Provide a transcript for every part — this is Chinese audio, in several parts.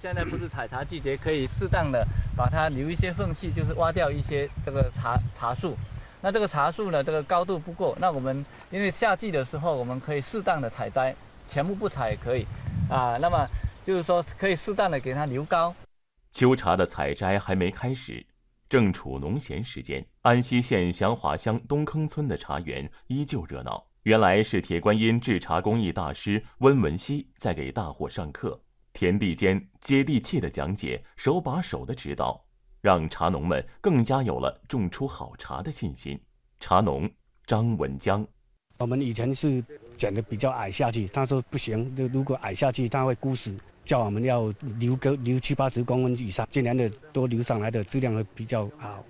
现在不是采茶季节，可以适当的把它留一些缝隙，就是挖掉一些这个茶茶树。那这个茶树呢，这个高度不够，那我们因为夏季的时候，我们可以适当的采摘，全部不采也可以啊。那么就是说，可以适当的给它留高。秋茶的采摘还没开始，正处农闲时间，安溪县祥华乡东坑村的茶园依旧热闹。原来是铁观音制茶工艺大师温文熙在给大伙上课。田地间接地气的讲解，手把手的指导，让茶农们更加有了种出好茶的信心。茶农张文江，我们以前是讲的比较矮下去，他说不行，如果矮下去，他会枯死，叫我们要留个留七八十公分以上，今年的多留上来的质量会比较好。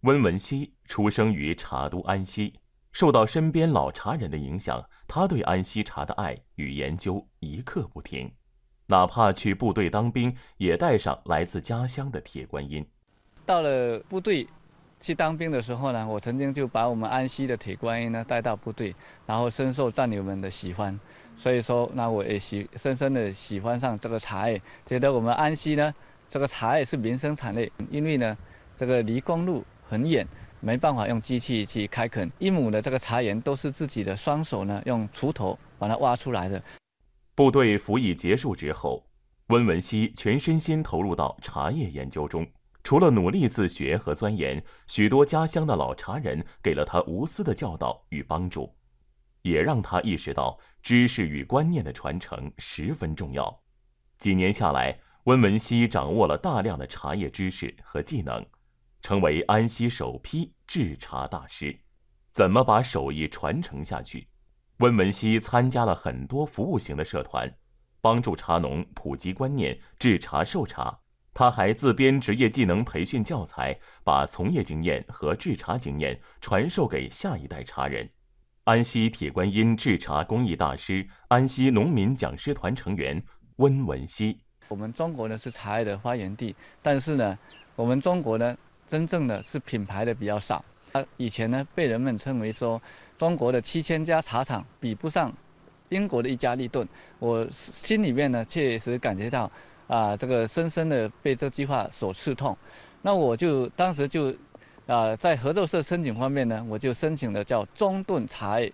温文熙出生于茶都安溪，受到身边老茶人的影响，他对安溪茶的爱与研究一刻不停。哪怕去部队当兵，也带上来自家乡的铁观音。到了部队去当兵的时候呢，我曾经就把我们安溪的铁观音呢带到部队，然后深受战友们的喜欢。所以说，那我也喜深深的喜欢上这个茶叶，觉得我们安溪呢，这个茶叶是民生产业。因为呢，这个离公路很远，没办法用机器去开垦，一亩的这个茶园都是自己的双手呢，用锄头把它挖出来的。部队服役结束之后，温文熙全身心投入到茶叶研究中。除了努力自学和钻研，许多家乡的老茶人给了他无私的教导与帮助，也让他意识到知识与观念的传承十分重要。几年下来，温文熙掌握了大量的茶叶知识和技能，成为安溪首批制茶大师。怎么把手艺传承下去？温文熙参加了很多服务型的社团，帮助茶农普及观念、制茶售茶。他还自编职业技能培训教材，把从业经验和制茶经验传授给下一代茶人。安溪铁观音制茶工艺大师、安溪农民讲师团成员温文熙。我们中国呢是茶叶的发源地，但是呢，我们中国呢真正的是品牌的比较少。他以前呢被人们称为说。中国的七千家茶厂比不上英国的一家利顿，我心里面呢确实感觉到啊，这个深深的被这句话所刺痛。那我就当时就啊，在合作社申请方面呢，我就申请了叫中顿茶叶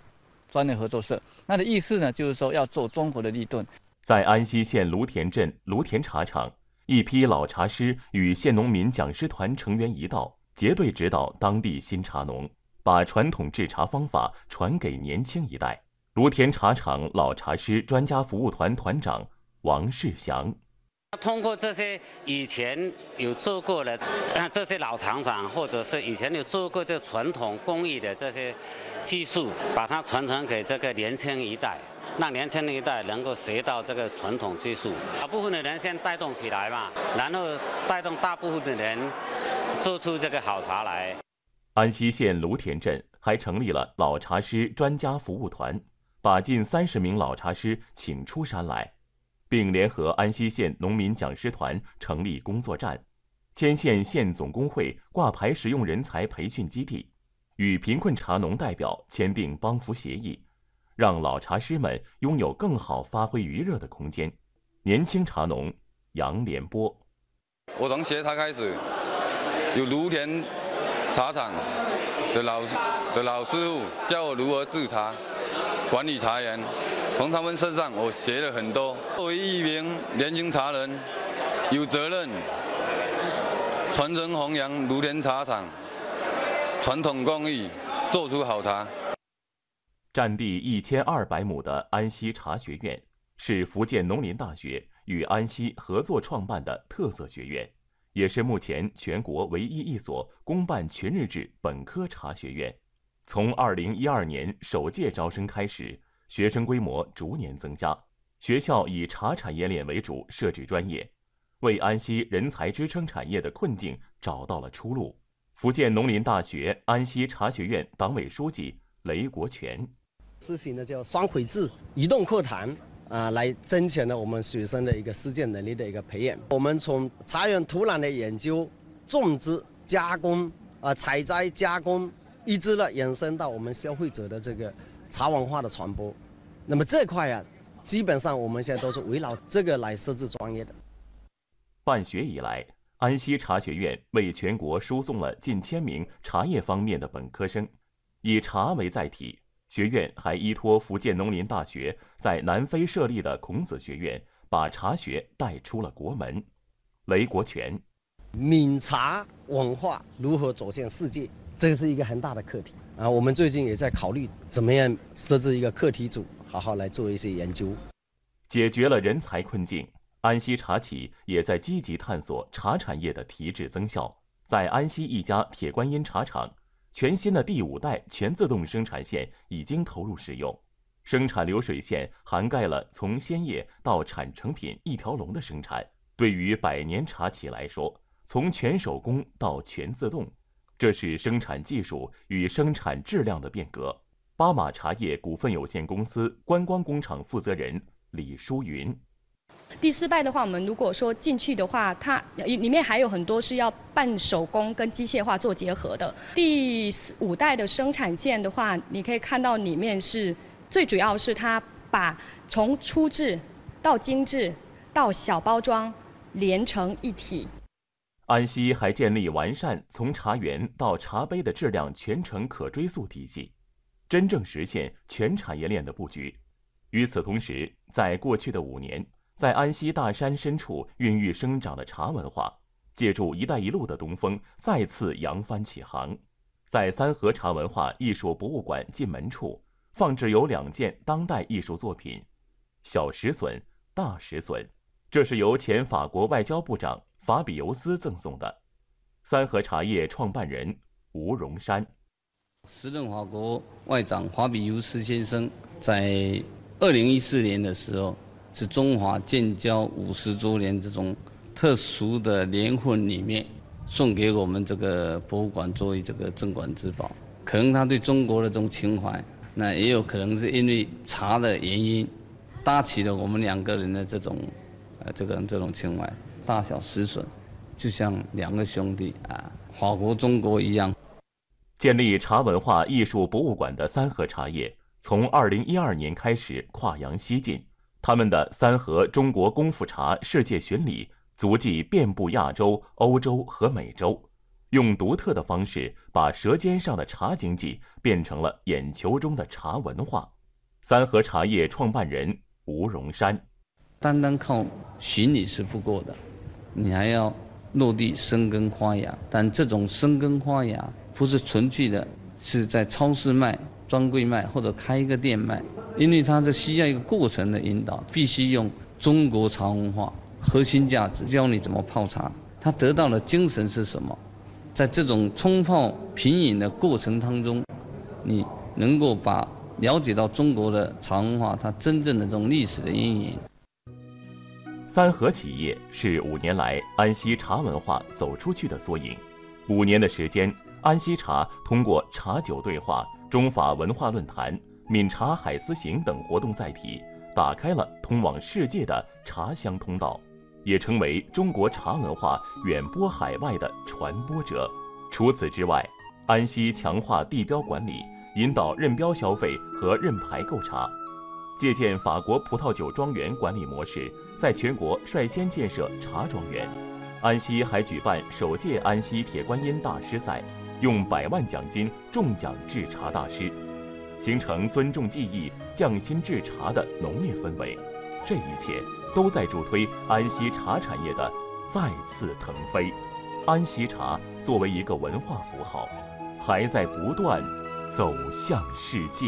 专业合作社。那的意思呢，就是说要做中国的利顿。在安溪县芦田镇芦田茶厂，一批老茶师与县农民讲师团成员一道，结对指导当地新茶农。把传统制茶方法传给年轻一代。芦田茶厂老茶师专家服务团团长王世祥，通过这些以前有做过的这些老厂长，或者是以前有做过这传统工艺的这些技术，把它传承给这个年轻一代，让年轻一代能够学到这个传统技术。小部分的人先带动起来嘛，然后带动大部分的人做出这个好茶来。安溪县芦田镇还成立了老茶师专家服务团，把近三十名老茶师请出山来，并联合安溪县农民讲师团成立工作站，牵线县总工会挂牌实用人才培训基地，与贫困茶农代表签订帮扶协议，让老茶师们拥有更好发挥余热的空间。年轻茶农杨连波，我从学他开始，有芦田。茶厂的老师的老师傅教我如何制茶、管理茶园，从他们身上我学了很多。作为一名年轻茶人，有责任传承弘扬芦田茶厂传统工艺，做出好茶。占地一千二百亩的安溪茶学院，是福建农林大学与安溪合作创办的特色学院。也是目前全国唯一一所公办全日制本科茶学院。从二零一二年首届招生开始，学生规模逐年增加。学校以茶产业链为主设置专业，为安溪人才支撑产业的困境找到了出路。福建农林大学安溪茶学院党委书记雷国全，实行的叫双轨制移动课堂。啊，来增强了我们学生的一个实践能力的一个培养。我们从茶园土壤的研究、种植、加工、啊采摘、加工，一直呢延伸到我们消费者的这个茶文化的传播。那么这块呀，基本上我们现在都是围绕这个来设置专业的。办学以来，安溪茶学院为全国输送了近千名茶叶方面的本科生。以茶为载体，学院还依托福建农林大学在南非设立的孔子学院，把茶学带出了国门。雷国权，闽茶文化如何走向世界，这是一个很大的课题啊！我们最近也在考虑怎么样设置一个课题组，好好来做一些研究。解决了人才困境，安溪茶企也在积极探索茶产业的提质增效。在安溪一家铁观音茶厂。全新的第五代全自动生产线已经投入使用，生产流水线涵盖了从鲜叶到产成品一条龙的生产。对于百年茶企来说，从全手工到全自动，这是生产技术与生产质量的变革。巴马茶叶股份有限公司观光工厂负责人李淑云。第四代的话，我们如果说进去的话，它里面还有很多是要半手工跟机械化做结合的。第五代的生产线的话，你可以看到里面是最主要是它把从初制到精致到小包装连成一体。安溪还建立完善从茶园到茶杯的质量全程可追溯体系，真正实现全产业链的布局。与此同时，在过去的五年。在安溪大山深处孕育生长的茶文化，借助“一带一路”的东风，再次扬帆起航。在三河茶文化艺术博物馆进门处，放置有两件当代艺术作品：小石笋、大石笋。这是由前法国外交部长法比尤斯赠送的。三河茶叶创办人吴荣山，时任法国外长法比尤斯先生在二零一四年的时候。是中华建交五十周年这种特殊的年份里面，送给我们这个博物馆作为这个镇馆之宝。可能他对中国的这种情怀，那也有可能是因为茶的原因，搭起了我们两个人的这种，呃，这个这种情怀。大小石笋，就像两个兄弟啊，法国中国一样。建立茶文化艺术博物馆的三河茶叶，从二零一二年开始跨洋西进。他们的三合中国功夫茶世界巡礼足迹遍布亚洲、欧洲和美洲，用独特的方式把舌尖上的茶经济变成了眼球中的茶文化。三河茶叶创办人吴荣山，单单靠巡礼是不够的，你还要落地生根发芽。但这种生根发芽不是纯粹的，是在超市卖、专柜卖或者开一个店卖。因为它是需要一个过程的引导，必须用中国茶文化核心价值教你怎么泡茶。他得到的精神是什么？在这种冲泡品饮的过程当中，你能够把了解到中国的茶文化它真正的这种历史的阴影。三和企业是五年来安溪茶文化走出去的缩影。五年的时间，安溪茶通过茶酒对话、中法文化论坛。闽茶海思行等活动载体，打开了通往世界的茶香通道，也成为中国茶文化远播海外的传播者。除此之外，安溪强化地标管理，引导认标消费和认牌购茶，借鉴法国葡萄酒庄园管理模式，在全国率先建设茶庄园。安溪还举办首届安溪铁观音大师赛，用百万奖金中奖制茶大师。形成尊重技艺、匠心制茶的浓烈氛围，这一切都在助推安溪茶产业的再次腾飞。安溪茶作为一个文化符号，还在不断走向世界。